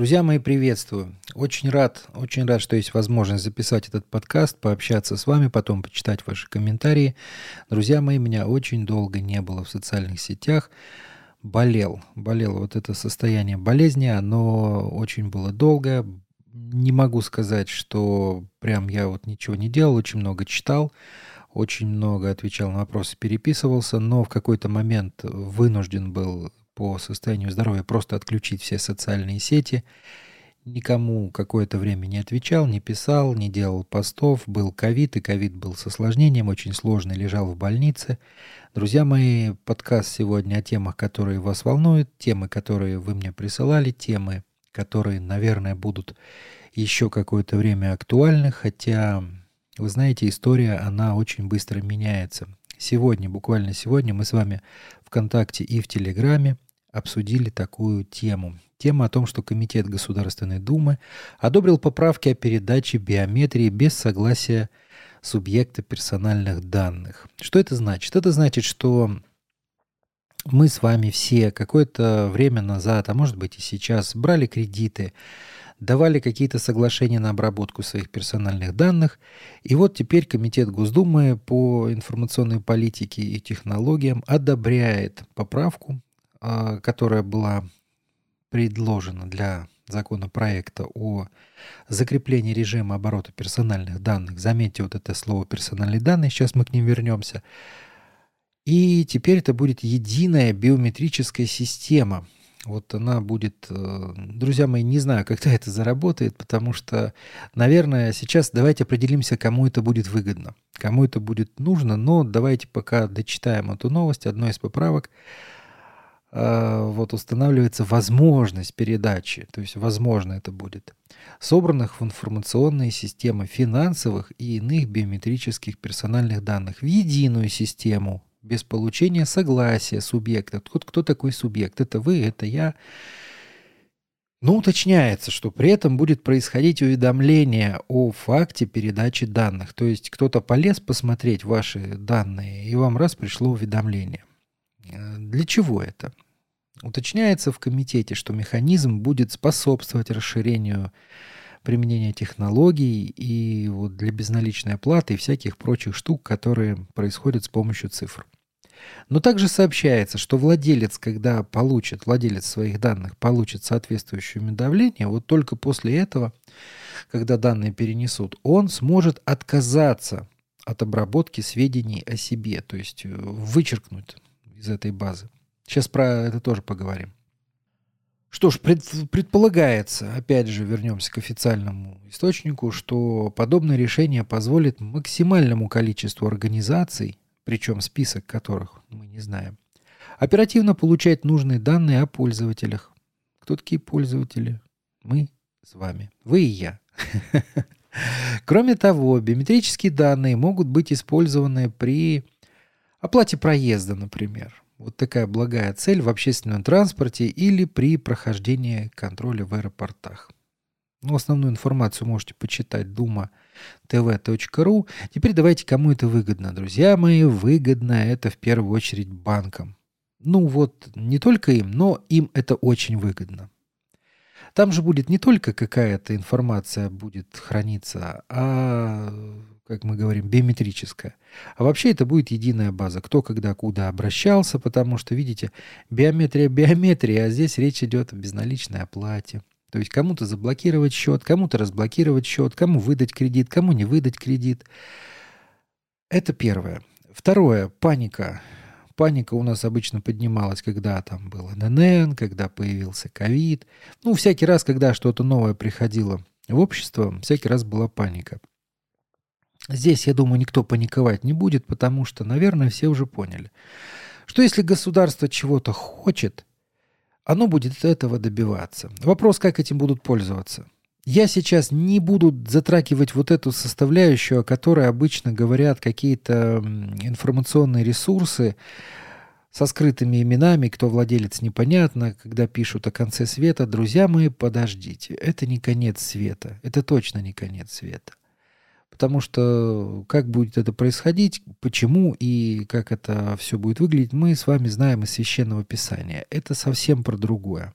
Друзья мои, приветствую. Очень рад, очень рад, что есть возможность записать этот подкаст, пообщаться с вами, потом почитать ваши комментарии. Друзья мои, меня очень долго не было в социальных сетях. Болел, болел. Вот это состояние болезни, оно очень было долго. Не могу сказать, что прям я вот ничего не делал, очень много читал, очень много отвечал на вопросы, переписывался, но в какой-то момент вынужден был по состоянию здоровья просто отключить все социальные сети. Никому какое-то время не отвечал, не писал, не делал постов. Был ковид, и ковид был с осложнением, очень сложный, лежал в больнице. Друзья мои, подкаст сегодня о темах, которые вас волнуют, темы, которые вы мне присылали, темы, которые, наверное, будут еще какое-то время актуальны, хотя, вы знаете, история, она очень быстро меняется. Сегодня, буквально сегодня мы с вами ВКонтакте и в Телеграме обсудили такую тему. Тема о том, что Комитет Государственной Думы одобрил поправки о передаче биометрии без согласия субъекта персональных данных. Что это значит? Это значит, что мы с вами все какое-то время назад, а может быть и сейчас, брали кредиты, давали какие-то соглашения на обработку своих персональных данных. И вот теперь Комитет Госдумы по информационной политике и технологиям одобряет поправку которая была предложена для законопроекта о закреплении режима оборота персональных данных. Заметьте вот это слово персональные данные, сейчас мы к ним вернемся. И теперь это будет единая биометрическая система. Вот она будет, э, друзья мои, не знаю, когда это заработает, потому что, наверное, сейчас давайте определимся, кому это будет выгодно, кому это будет нужно, но давайте пока дочитаем эту новость, одной из поправок – вот устанавливается возможность передачи, то есть возможно это будет, собранных в информационные системы финансовых и иных биометрических персональных данных в единую систему без получения согласия субъекта. Вот кто такой субъект? Это вы, это я. Но уточняется, что при этом будет происходить уведомление о факте передачи данных. То есть кто-то полез посмотреть ваши данные, и вам раз пришло уведомление. Э, для чего это? Уточняется в комитете, что механизм будет способствовать расширению применения технологий и вот для безналичной оплаты и всяких прочих штук, которые происходят с помощью цифр. Но также сообщается, что владелец, когда получит, владелец своих данных получит соответствующее уведомление, вот только после этого, когда данные перенесут, он сможет отказаться от обработки сведений о себе, то есть э, вычеркнуть из этой базы. Сейчас про это тоже поговорим. Что ж, пред, предполагается, опять же вернемся к официальному источнику, что подобное решение позволит максимальному количеству организаций, причем список которых мы не знаем, оперативно получать нужные данные о пользователях. Кто такие пользователи? Мы с вами. Вы и я. Кроме того, биометрические данные могут быть использованы при оплате проезда, например. Вот такая благая цель в общественном транспорте или при прохождении контроля в аэропортах. Ну, основную информацию можете почитать дума tv.ru. Теперь давайте, кому это выгодно. Друзья мои, выгодно это в первую очередь банкам. Ну вот, не только им, но им это очень выгодно. Там же будет не только какая-то информация будет храниться, а, как мы говорим, биометрическая. А вообще это будет единая база, кто когда куда обращался, потому что, видите, биометрия биометрия, а здесь речь идет о безналичной оплате. То есть кому-то заблокировать счет, кому-то разблокировать счет, кому выдать кредит, кому не выдать кредит. Это первое. Второе, паника паника у нас обычно поднималась, когда там был ННН, когда появился ковид. Ну, всякий раз, когда что-то новое приходило в общество, всякий раз была паника. Здесь, я думаю, никто паниковать не будет, потому что, наверное, все уже поняли, что если государство чего-то хочет, оно будет этого добиваться. Вопрос, как этим будут пользоваться. Я сейчас не буду затрагивать вот эту составляющую, о которой обычно говорят какие-то информационные ресурсы со скрытыми именами, кто владелец непонятно, когда пишут о конце света. Друзья мои, подождите, это не конец света, это точно не конец света. Потому что как будет это происходить, почему и как это все будет выглядеть, мы с вами знаем из Священного Писания. Это совсем про другое.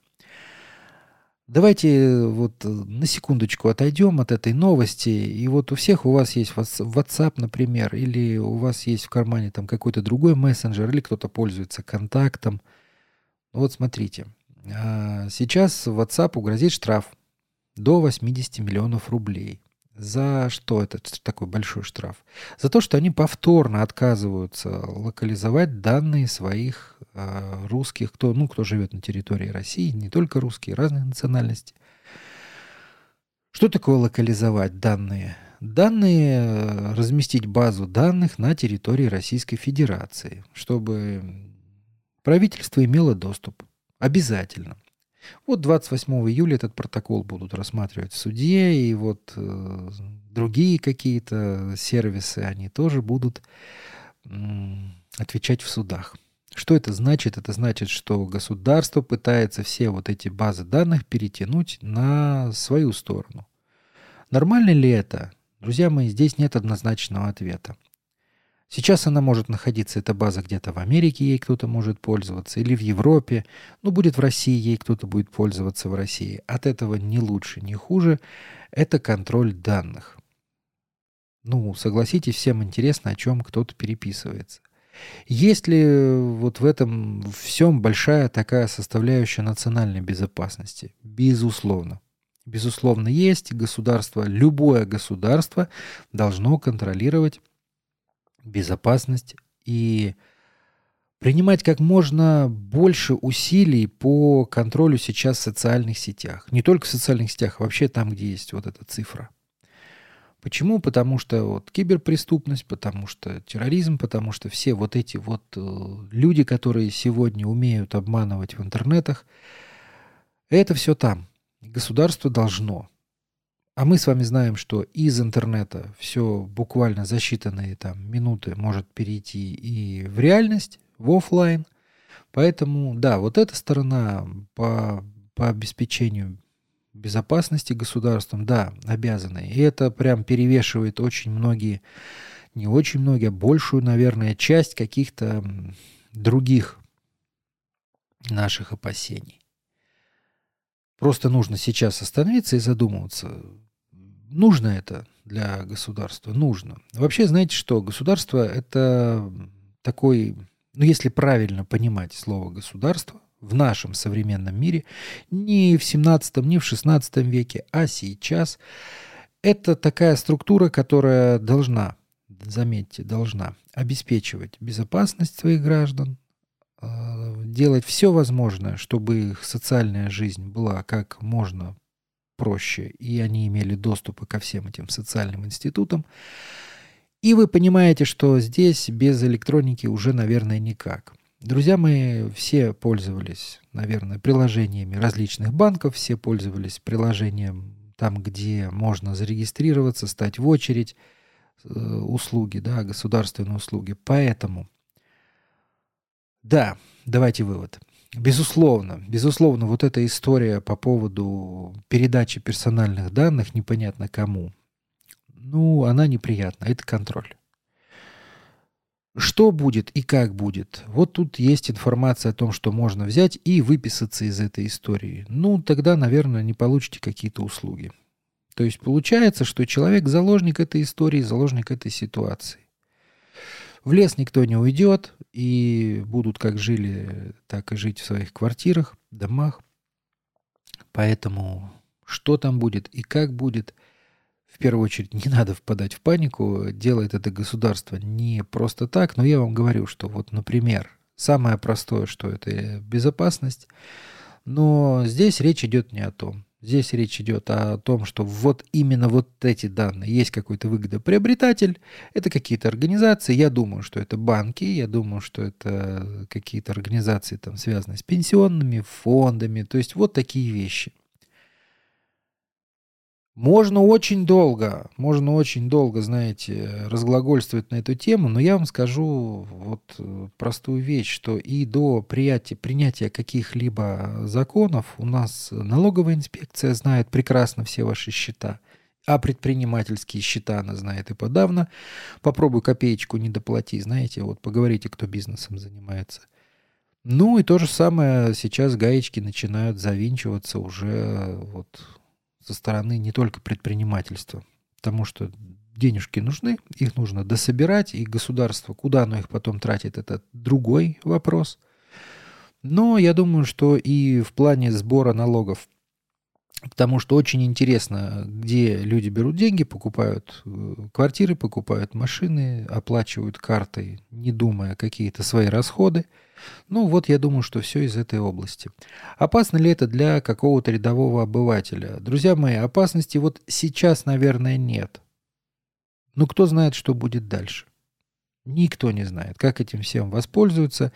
Давайте вот на секундочку отойдем от этой новости. И вот у всех у вас есть WhatsApp, например, или у вас есть в кармане там какой-то другой мессенджер, или кто-то пользуется контактом. Вот смотрите. А, сейчас WhatsApp грозит штраф до 80 миллионов рублей. За что это такой большой штраф? За то, что они повторно отказываются локализовать данные своих э, русских, кто, ну, кто живет на территории России, не только русские, разные национальности. Что такое локализовать данные? Данные, э, разместить базу данных на территории Российской Федерации, чтобы правительство имело доступ. Обязательно. Вот 28 июля этот протокол будут рассматривать в суде, и вот э, другие какие-то сервисы, они тоже будут э, отвечать в судах. Что это значит? Это значит, что государство пытается все вот эти базы данных перетянуть на свою сторону. Нормально ли это? Друзья мои, здесь нет однозначного ответа. Сейчас она может находиться, эта база где-то в Америке, ей кто-то может пользоваться, или в Европе, ну, будет в России, ей кто-то будет пользоваться в России. От этого ни лучше, ни хуже. Это контроль данных. Ну, согласитесь, всем интересно, о чем кто-то переписывается. Есть ли вот в этом всем большая такая составляющая национальной безопасности? Безусловно. Безусловно, есть. Государство, любое государство должно контролировать безопасность и принимать как можно больше усилий по контролю сейчас в социальных сетях. Не только в социальных сетях, а вообще там, где есть вот эта цифра. Почему? Потому что вот киберпреступность, потому что терроризм, потому что все вот эти вот э, люди, которые сегодня умеют обманывать в интернетах, это все там. Государство должно а мы с вами знаем, что из интернета все буквально за считанные там минуты может перейти и в реальность, в офлайн. Поэтому, да, вот эта сторона по, по обеспечению безопасности государством, да, обязаны. И это прям перевешивает очень многие, не очень многие, а большую, наверное, часть каких-то других наших опасений. Просто нужно сейчас остановиться и задумываться, нужно это для государства? Нужно. Вообще, знаете что? Государство – это такой, ну, если правильно понимать слово «государство», в нашем современном мире, не в 17, не в 16 веке, а сейчас, это такая структура, которая должна, заметьте, должна обеспечивать безопасность своих граждан, э, делать все возможное, чтобы их социальная жизнь была как можно проще, и они имели доступы ко всем этим социальным институтам. И вы понимаете, что здесь без электроники уже, наверное, никак. Друзья мои, все пользовались, наверное, приложениями различных банков, все пользовались приложением там, где можно зарегистрироваться, стать в очередь, э, услуги, да, государственные услуги. Поэтому, да, давайте вывод. Безусловно, безусловно, вот эта история по поводу передачи персональных данных непонятно кому, ну, она неприятна, это контроль. Что будет и как будет? Вот тут есть информация о том, что можно взять и выписаться из этой истории. Ну, тогда, наверное, не получите какие-то услуги. То есть получается, что человек заложник этой истории, заложник этой ситуации. В лес никто не уйдет, и будут как жили, так и жить в своих квартирах, домах. Поэтому что там будет и как будет, в первую очередь не надо впадать в панику. Делает это государство не просто так, но я вам говорю, что вот, например, самое простое, что это безопасность, но здесь речь идет не о том. Здесь речь идет о том, что вот именно вот эти данные, есть какой-то выгодоприобретатель, это какие-то организации, я думаю, что это банки, я думаю, что это какие-то организации, там, связанные с пенсионными фондами, то есть вот такие вещи – можно очень долго, можно очень долго, знаете, разглагольствовать на эту тему, но я вам скажу вот э, простую вещь, что и до принятия, принятия каких-либо законов у нас налоговая инспекция знает прекрасно все ваши счета, а предпринимательские счета она знает и подавно. Попробуй копеечку не доплати, знаете, вот поговорите, кто бизнесом занимается. Ну и то же самое сейчас гаечки начинают завинчиваться уже вот со стороны не только предпринимательства, потому что денежки нужны, их нужно дособирать, и государство, куда оно их потом тратит, это другой вопрос. Но я думаю, что и в плане сбора налогов, потому что очень интересно, где люди берут деньги, покупают э, квартиры, покупают машины, оплачивают картой, не думая какие-то свои расходы. Ну вот я думаю, что все из этой области. Опасно ли это для какого-то рядового обывателя? Друзья мои, опасности вот сейчас, наверное, нет. Но кто знает, что будет дальше? Никто не знает, как этим всем воспользуются.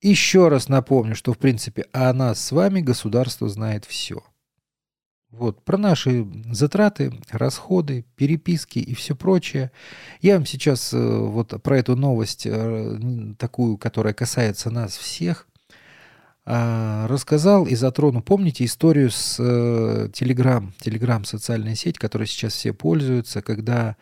Еще раз напомню, что, в принципе, о нас с вами государство знает все. Вот, про наши затраты, расходы, переписки и все прочее. Я вам сейчас э, вот про эту новость, э, такую, которая касается нас всех, а, рассказал и затрону. Помните историю с Telegram, э, Telegram социальная сеть, которой сейчас все пользуются, когда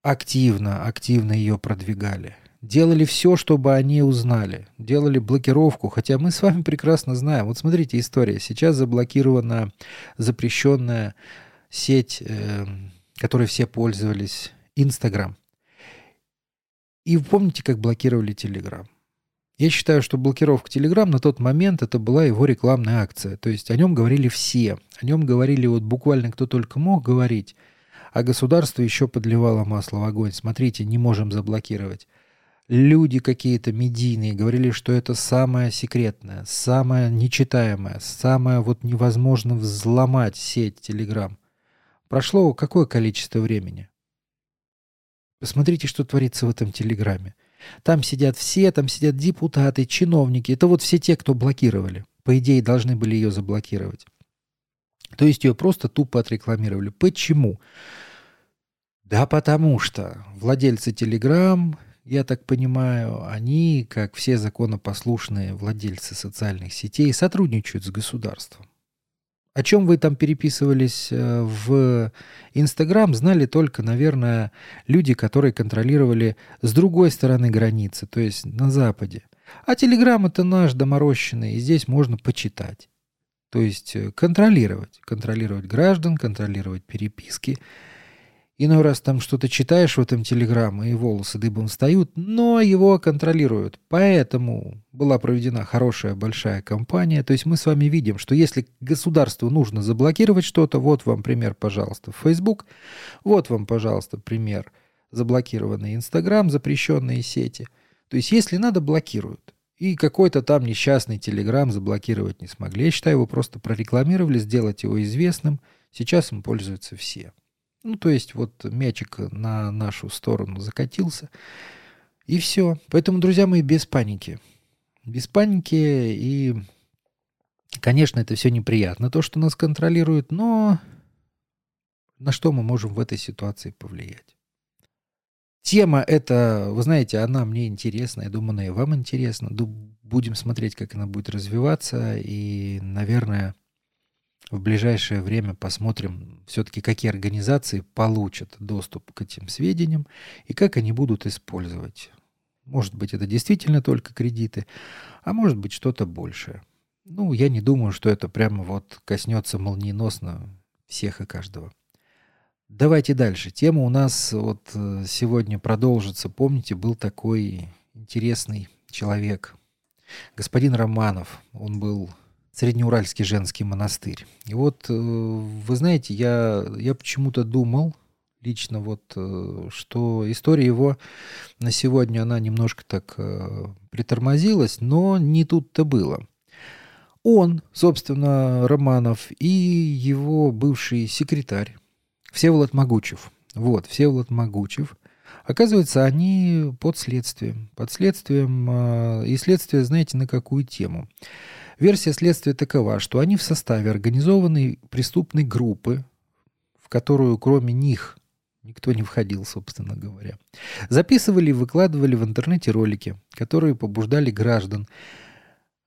активно, активно ее продвигали. Делали все, чтобы они узнали. Делали блокировку, хотя мы с вами прекрасно знаем. Вот смотрите, история. Сейчас заблокирована запрещенная сеть, э, которой все пользовались, Инстаграм. И помните, как блокировали Телеграм? Я считаю, что блокировка Телеграм на тот момент это была его рекламная акция. То есть о нем говорили все. О нем говорили вот буквально кто только мог говорить а государство еще подливало масло в огонь. Смотрите, не можем заблокировать. Люди какие-то медийные говорили, что это самое секретное, самое нечитаемое, самое вот невозможно взломать сеть Телеграм. Прошло какое количество времени? Посмотрите, что творится в этом Телеграме. Там сидят все, там сидят депутаты, чиновники. Это вот все те, кто блокировали. По идее, должны были ее заблокировать. То есть ее просто тупо отрекламировали. Почему? Да потому что владельцы Telegram, я так понимаю, они, как все законопослушные владельцы социальных сетей, сотрудничают с государством. О чем вы там переписывались э, в Инстаграм, знали только, наверное, люди, которые контролировали с другой стороны границы, то есть на Западе. А Телеграм это наш доморощенный, и здесь можно почитать. То есть э, контролировать. Контролировать граждан, контролировать переписки. Иной раз там что-то читаешь в этом телеграм, и волосы дыбом встают, но его контролируют. Поэтому была проведена хорошая большая кампания. То есть мы с вами видим, что если государству нужно заблокировать что-то, вот вам пример, пожалуйста, Facebook, вот вам, пожалуйста, пример заблокированный Инстаграм, запрещенные сети. То есть если надо, блокируют. И какой-то там несчастный Телеграм заблокировать не смогли. Я считаю, его просто прорекламировали, сделать его известным. Сейчас им пользуются все. Ну, то есть вот мячик на нашу сторону закатился. И все. Поэтому, друзья мои, без паники. Без паники и, конечно, это все неприятно, то, что нас контролируют, но на что мы можем в этой ситуации повлиять? Тема эта, вы знаете, она мне интересна, я думаю, она и вам интересна. Будем смотреть, как она будет развиваться, и, наверное, в ближайшее время посмотрим все-таки, какие организации получат доступ к этим сведениям и как они будут использовать. Может быть, это действительно только кредиты, а может быть, что-то большее. Ну, я не думаю, что это прямо вот коснется молниеносно всех и каждого. Давайте дальше. Тема у нас вот э, сегодня продолжится. Помните, был такой интересный человек, господин Романов. Он был Среднеуральский женский монастырь. И вот, э, вы знаете, я, я почему-то думал, лично вот, э, что история его на сегодня, она немножко так притормозилась, но не тут-то было. Он, собственно, Романов и его бывший секретарь, Всеволод Могучев. Вот, Всеволод Могучев. Оказывается, они под следствием. Под следствием. И следствие, знаете, на какую тему? Версия следствия такова, что они в составе организованной преступной группы, в которую кроме них никто не входил, собственно говоря, записывали и выкладывали в интернете ролики, которые побуждали граждан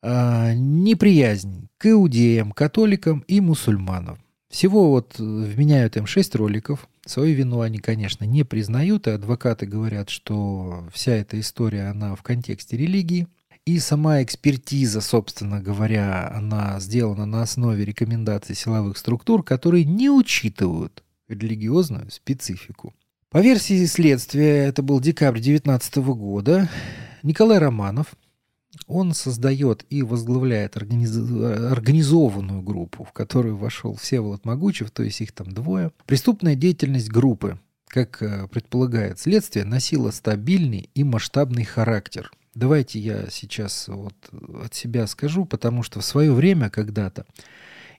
э, неприязнь к иудеям, католикам и мусульманам. Всего вот э, вменяют им 6 роликов. Свою вину они, конечно, не признают, и адвокаты говорят, что вся эта история, она в контексте религии. И сама экспертиза, собственно говоря, она сделана на основе рекомендаций силовых структур, которые не учитывают религиозную специфику. По версии следствия, это был декабрь 2019 года, Николай Романов, он создает и возглавляет организ... организованную группу, в которую вошел Всеволод Могучев, то есть их там двое. Преступная деятельность группы, как э, предполагает следствие, носила стабильный и масштабный характер. Давайте я сейчас вот от себя скажу, потому что в свое время когда-то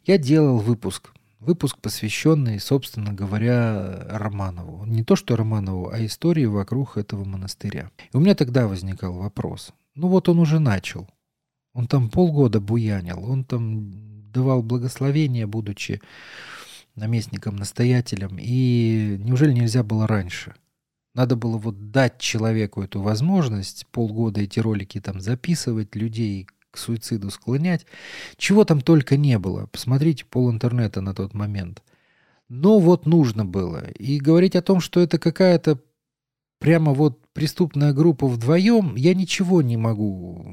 я делал выпуск Выпуск, посвященный, собственно говоря, Романову. Не то, что Романову, а истории вокруг этого монастыря. И у меня тогда возникал вопрос. Ну вот он уже начал. Он там полгода буянил. Он там давал благословение, будучи наместником-настоятелем. И неужели нельзя было раньше? Надо было вот дать человеку эту возможность, полгода эти ролики там записывать, людей к суициду склонять. Чего там только не было. Посмотрите пол интернета на тот момент. Но вот нужно было. И говорить о том, что это какая-то прямо вот преступная группа вдвоем, я ничего не могу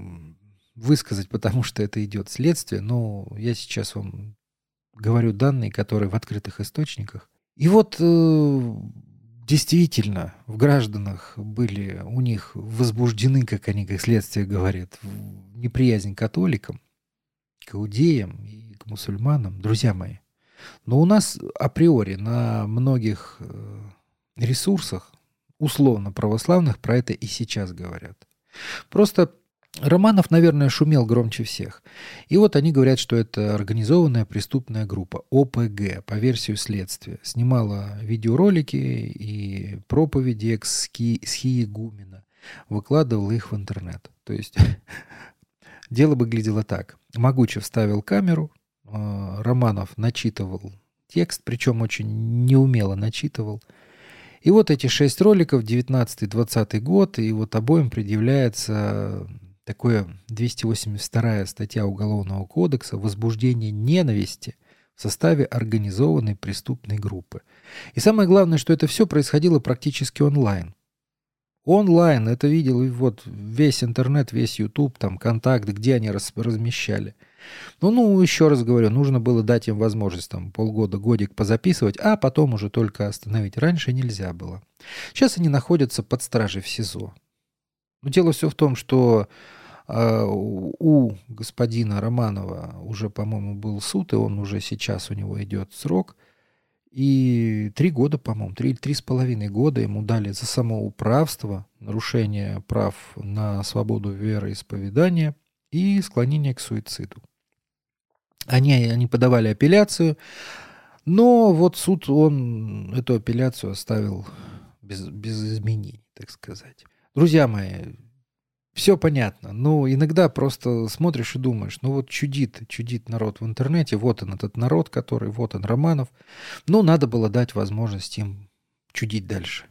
высказать, потому что это идет следствие. Но я сейчас вам говорю данные, которые в открытых источниках. И вот э, действительно в гражданах были у них возбуждены, как они как следствие говорят, неприязнь к католикам, к иудеям и к мусульманам, друзья мои. Но у нас априори на многих э, ресурсах, условно православных, про это и сейчас говорят. Просто Романов, наверное, шумел громче всех. И вот они говорят, что это организованная преступная группа ОПГ, по версию следствия. Снимала видеоролики и проповеди экс-схиегумена. Выкладывала их в интернет. То есть дело выглядело так. Могучев ставил камеру, а, Романов начитывал текст, причем очень неумело начитывал. И вот эти шесть роликов, 19-20 год, и вот обоим предъявляется такое 282 статья Уголовного кодекса «Возбуждение ненависти» в составе организованной преступной группы. И самое главное, что это все происходило практически онлайн. Онлайн, это видел вот весь интернет, весь YouTube, там, контакт, где они раз, размещали. Ну, ну, еще раз говорю, нужно было дать им возможность там полгода, годик позаписывать, а потом уже только остановить. Раньше нельзя было. Сейчас они находятся под стражей в СИЗО. Но дело все в том, что у господина Романова уже, по-моему, был суд, и он уже сейчас у него идет срок. И три года, по-моему, три, три с половиной года ему дали за самоуправство, нарушение прав на свободу вероисповедания и склонение к суициду. Они, они подавали апелляцию, но вот суд, он эту апелляцию оставил без, без изменений, так сказать. Друзья мои, все понятно. Но иногда просто смотришь и думаешь, ну вот чудит, чудит народ в интернете, вот он этот народ, который, вот он Романов. Ну, надо было дать возможность им чудить дальше.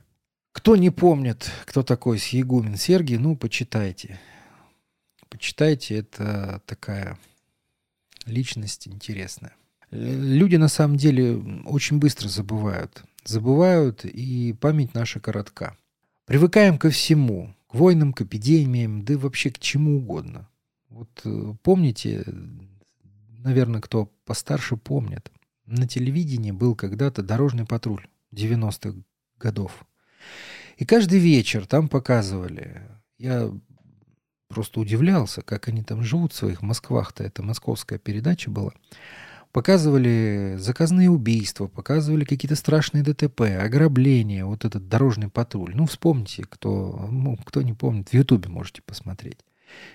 Кто не помнит, кто такой Сьегумен Сергий, ну, почитайте. Почитайте, это такая личность интересная. Люди на самом деле очень быстро забывают. Забывают, и память наша коротка. Привыкаем ко всему к войнам, к эпидемиям, да и вообще к чему угодно. Вот э, помните, наверное, кто постарше помнит, на телевидении был когда-то дорожный патруль 90-х годов. И каждый вечер там показывали. Я просто удивлялся, как они там живут в своих Москвах-то. Это московская передача была. Показывали заказные убийства, показывали какие-то страшные ДТП, ограбления, вот этот дорожный патруль. Ну, вспомните, кто, ну, кто не помнит, в Ютубе можете посмотреть.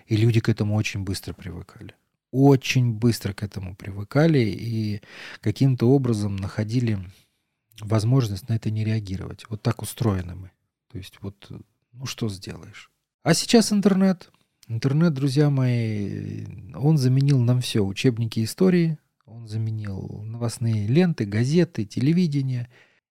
И люди к этому очень быстро привыкали. Очень быстро к этому привыкали и каким-то образом находили возможность на это не реагировать. Вот так устроены мы. То есть вот, ну что сделаешь. А сейчас интернет. Интернет, друзья мои, он заменил нам все. Учебники истории, он заменил новостные ленты, газеты, телевидение.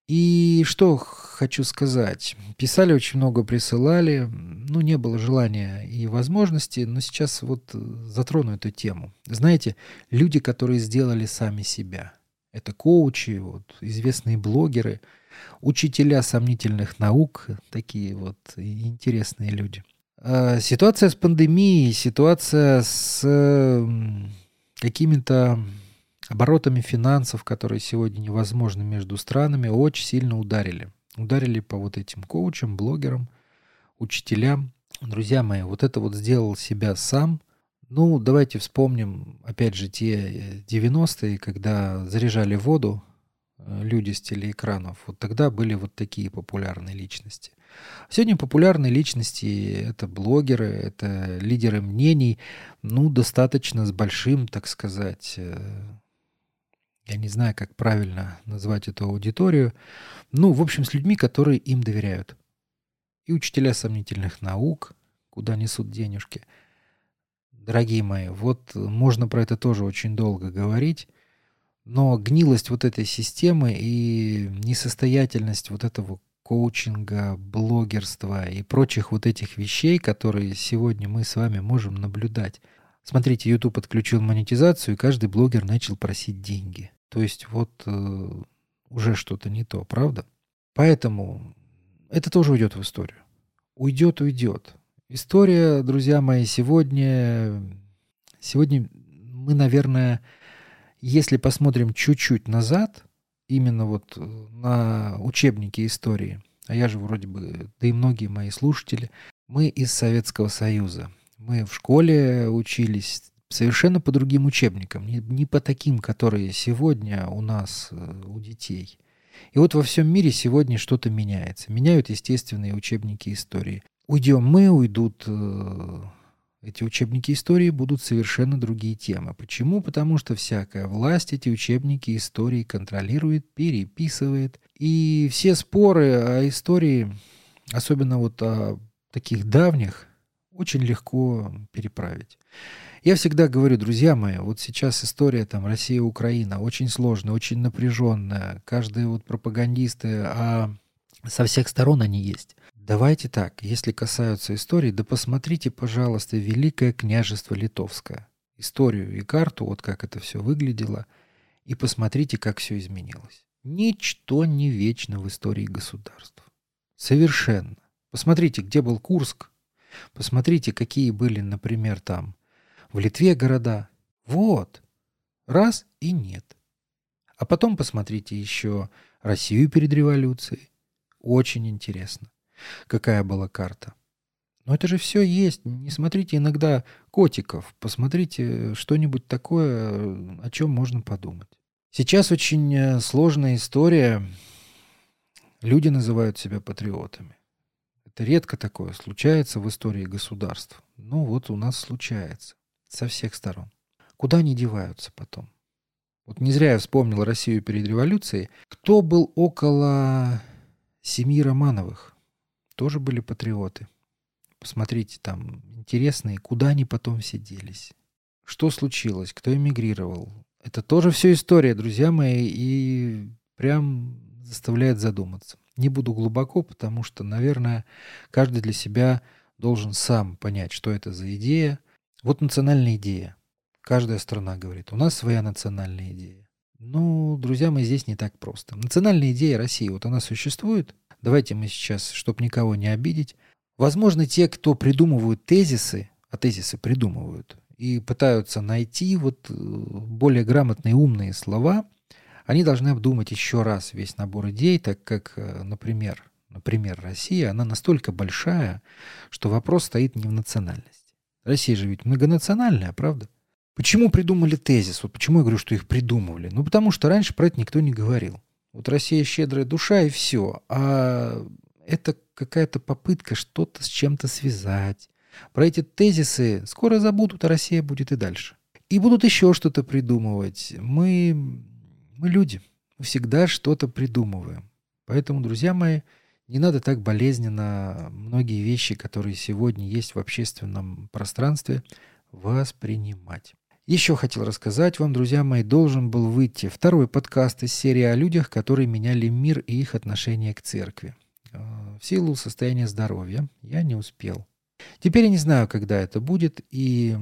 И что хочу сказать. Писали очень много, присылали. Ну, не было желания и возможности, но сейчас вот затрону эту тему. Знаете, люди, которые сделали сами себя. Это коучи, вот, известные блогеры, учителя сомнительных наук, такие вот интересные люди. Э, ситуация с пандемией, ситуация с какими-то оборотами финансов, которые сегодня невозможны между странами, очень сильно ударили. Ударили по вот этим коучам, блогерам, учителям. Друзья мои, вот это вот сделал себя сам. Ну, давайте вспомним, опять же, те 90-е, когда заряжали воду э, люди с телеэкранов. Вот тогда были вот такие популярные личности. Сегодня популярные личности — это блогеры, это лидеры мнений, ну, достаточно с большим, так сказать, э, я не знаю, как правильно назвать эту аудиторию, ну, в общем, с людьми, которые им доверяют. И учителя сомнительных наук, куда несут денежки. Дорогие мои, вот можно про это тоже очень долго говорить, но гнилость вот этой системы и несостоятельность вот этого коучинга, блогерства и прочих вот этих вещей, которые сегодня мы с вами можем наблюдать. Смотрите, YouTube отключил монетизацию, и каждый блогер начал просить деньги. То есть вот э, уже что-то не то, правда? Поэтому это тоже уйдет в историю. Уйдет, уйдет. История, друзья мои, сегодня... Сегодня мы, наверное, если посмотрим чуть-чуть назад, именно вот э, на учебники истории, а я же вроде бы, да и многие мои слушатели, мы из Советского Союза. Мы в школе учились совершенно по другим учебникам, не, не по таким, которые сегодня у нас, э, у детей. И вот во всем мире сегодня что-то меняется. Меняют естественные учебники истории. Уйдем мы, уйдут э, эти учебники истории будут совершенно другие темы. Почему? Потому что всякая власть эти учебники истории контролирует, переписывает. И все споры о истории, особенно вот о таких давних, очень легко переправить. Я всегда говорю, друзья мои, вот сейчас история там Россия-Украина очень сложная, очень напряженная. Каждые вот пропагандисты, а со всех сторон они есть. Давайте так, если касаются истории, да посмотрите, пожалуйста, Великое княжество Литовское. Историю и карту, вот как это все выглядело, и посмотрите, как все изменилось. Ничто не вечно в истории государств. Совершенно. Посмотрите, где был Курск. Посмотрите, какие были, например, там в Литве города. Вот. Раз и нет. А потом посмотрите еще Россию перед революцией. Очень интересно какая была карта. Но это же все есть. Не смотрите иногда котиков, посмотрите что-нибудь такое, о чем можно подумать. Сейчас очень э, сложная история. Люди называют себя патриотами. Это редко такое случается в истории государств. Ну вот у нас случается. Со всех сторон. Куда они деваются потом? Вот не зря я вспомнил Россию перед революцией. Кто был около семьи Романовых? тоже были патриоты. Посмотрите, там интересные, куда они потом все делись. Что случилось, кто эмигрировал. Это тоже все история, друзья мои, и прям заставляет задуматься. Не буду глубоко, потому что, наверное, каждый для себя должен сам понять, что это за идея. Вот национальная идея. Каждая страна говорит, у нас своя национальная идея. Ну, друзья мои, здесь не так просто. Национальная идея России, вот она существует, Давайте мы сейчас, чтобы никого не обидеть. Возможно, те, кто придумывают тезисы, а тезисы придумывают, и пытаются найти вот э, более грамотные умные слова, они должны обдумать еще раз весь набор идей, так как, э, например, например, Россия, она настолько большая, что вопрос стоит не в национальности. Россия же ведь многонациональная, правда? Почему придумали тезис? Вот почему я говорю, что их придумывали? Ну, потому что раньше про это никто не говорил. Вот Россия щедрая душа и все. А это какая-то попытка что-то с чем-то связать. Про эти тезисы скоро забудут, а Россия будет и дальше. И будут еще что-то придумывать. Мы, мы люди. Мы всегда что-то придумываем. Поэтому, друзья мои, не надо так болезненно многие вещи, которые сегодня есть в общественном пространстве, воспринимать. Еще хотел рассказать вам, друзья мои, должен был выйти второй подкаст из серии о людях, которые меняли мир и их отношение к церкви. Э, в силу состояния здоровья я не успел. Теперь я не знаю, когда это будет, и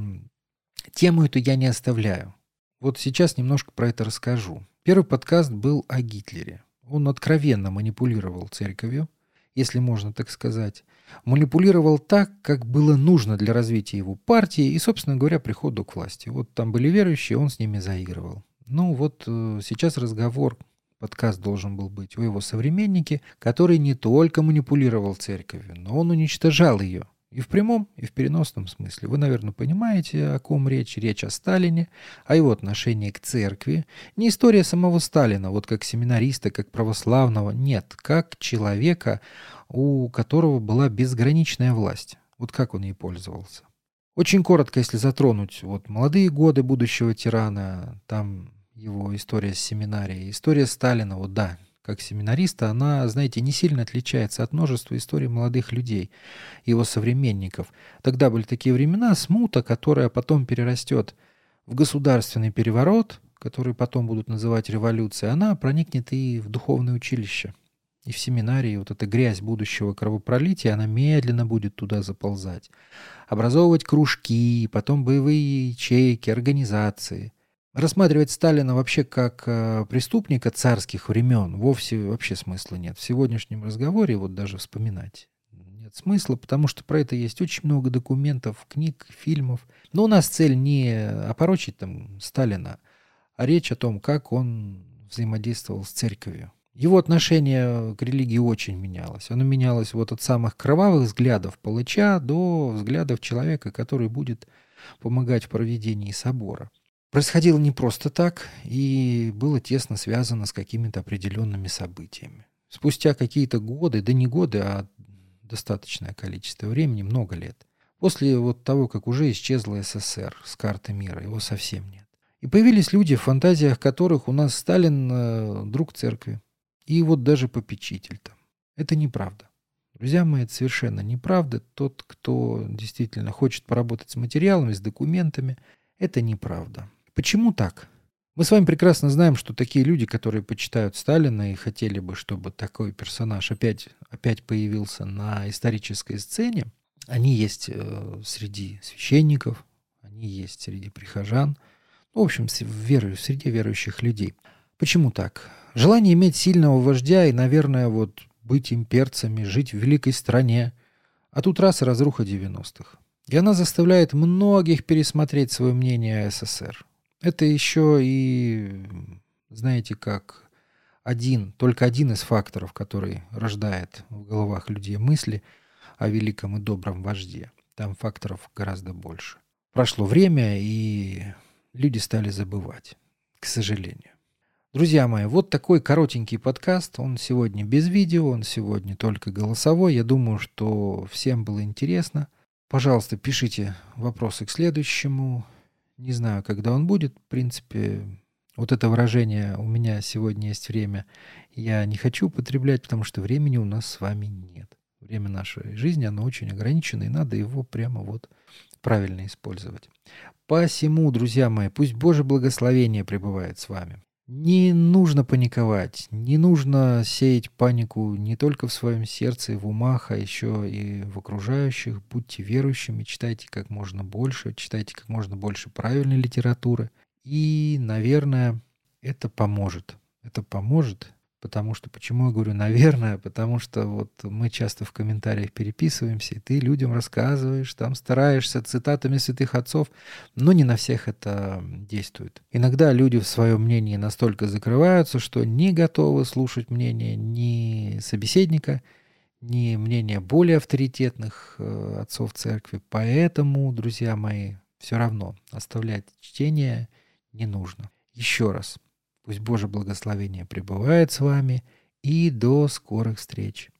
тему эту я не оставляю. Вот сейчас немножко про это расскажу. Первый подкаст был о Гитлере. Он откровенно манипулировал церковью, если можно так сказать, манипулировал так, как было нужно для развития его партии и, собственно говоря, приходу к власти. Вот там были верующие, он с ними заигрывал. Ну вот э, сейчас разговор, подкаст должен был быть о его современнике, который не только манипулировал церковью, но он уничтожал ее. И в прямом, и в переносном смысле. Вы, наверное, понимаете, о ком речь. Речь о Сталине, о его отношении к церкви. Не история самого Сталина, вот как семинариста, как православного. Нет, как человека, у которого была безграничная власть. Вот как он ей пользовался. Очень коротко, если затронуть вот молодые годы будущего тирана, там его история с семинарией, история Сталина, вот да, как семинариста, она, знаете, не сильно отличается от множества историй молодых людей, его современников. Тогда были такие времена, смута, которая потом перерастет в государственный переворот, который потом будут называть революцией, она проникнет и в духовное училище, и в семинарии. Вот эта грязь будущего кровопролития, она медленно будет туда заползать. Образовывать кружки, потом боевые ячейки, организации – Рассматривать Сталина вообще как э, преступника царских времен вовсе вообще смысла нет. В сегодняшнем разговоре вот даже вспоминать нет смысла, потому что про это есть очень много документов, книг, фильмов. Но у нас цель не опорочить там Сталина, а речь о том, как он взаимодействовал с церковью. Его отношение к религии очень менялось. Оно менялось вот от самых кровавых взглядов палача до взглядов человека, который будет помогать в проведении собора происходило не просто так и было тесно связано с какими-то определенными событиями. Спустя какие-то годы, да не годы, а достаточное количество времени, много лет, после вот того, как уже исчезла СССР с карты мира, его совсем нет. И появились люди, в фантазиях которых у нас Сталин э, друг церкви. И вот даже попечитель там. Это неправда. Друзья мои, это совершенно неправда. Тот, кто действительно хочет поработать с материалами, с документами, это неправда. Почему так? Мы с вами прекрасно знаем, что такие люди, которые почитают Сталина и хотели бы, чтобы такой персонаж опять, опять появился на исторической сцене, они есть э, среди священников, они есть среди прихожан, ну, в общем, в веру, среди верующих людей. Почему так? Желание иметь сильного вождя и, наверное, вот быть имперцами, жить в великой стране, а тут раз и разруха 90-х. И она заставляет многих пересмотреть свое мнение о СССР. Это еще и, знаете, как один, только один из факторов, который рождает в головах людей мысли о великом и добром вожде. Там факторов гораздо больше. Прошло время, и люди стали забывать, к сожалению. Друзья мои, вот такой коротенький подкаст. Он сегодня без видео, он сегодня только голосовой. Я думаю, что всем было интересно. Пожалуйста, пишите вопросы к следующему. Не знаю, когда он будет. В принципе, вот это выражение «у меня сегодня есть время» я не хочу употреблять, потому что времени у нас с вами нет. Время нашей жизни, оно очень ограничено, и надо его прямо вот правильно использовать. Посему, друзья мои, пусть Божье благословение пребывает с вами. Не нужно паниковать, не нужно сеять панику не только в своем сердце в умах, а еще и в окружающих. Будьте верующими, читайте как можно больше, читайте как можно больше правильной литературы. И, наверное, это поможет. Это поможет Потому что, почему я говорю, наверное, потому что вот мы часто в комментариях переписываемся, и ты людям рассказываешь, там стараешься цитатами святых отцов, но не на всех это действует. Иногда люди в своем мнении настолько закрываются, что не готовы слушать мнение ни собеседника, ни мнения более авторитетных э, отцов церкви. Поэтому, друзья мои, все равно оставлять чтение не нужно. Еще раз, Пусть Божье благословение пребывает с вами и до скорых встреч.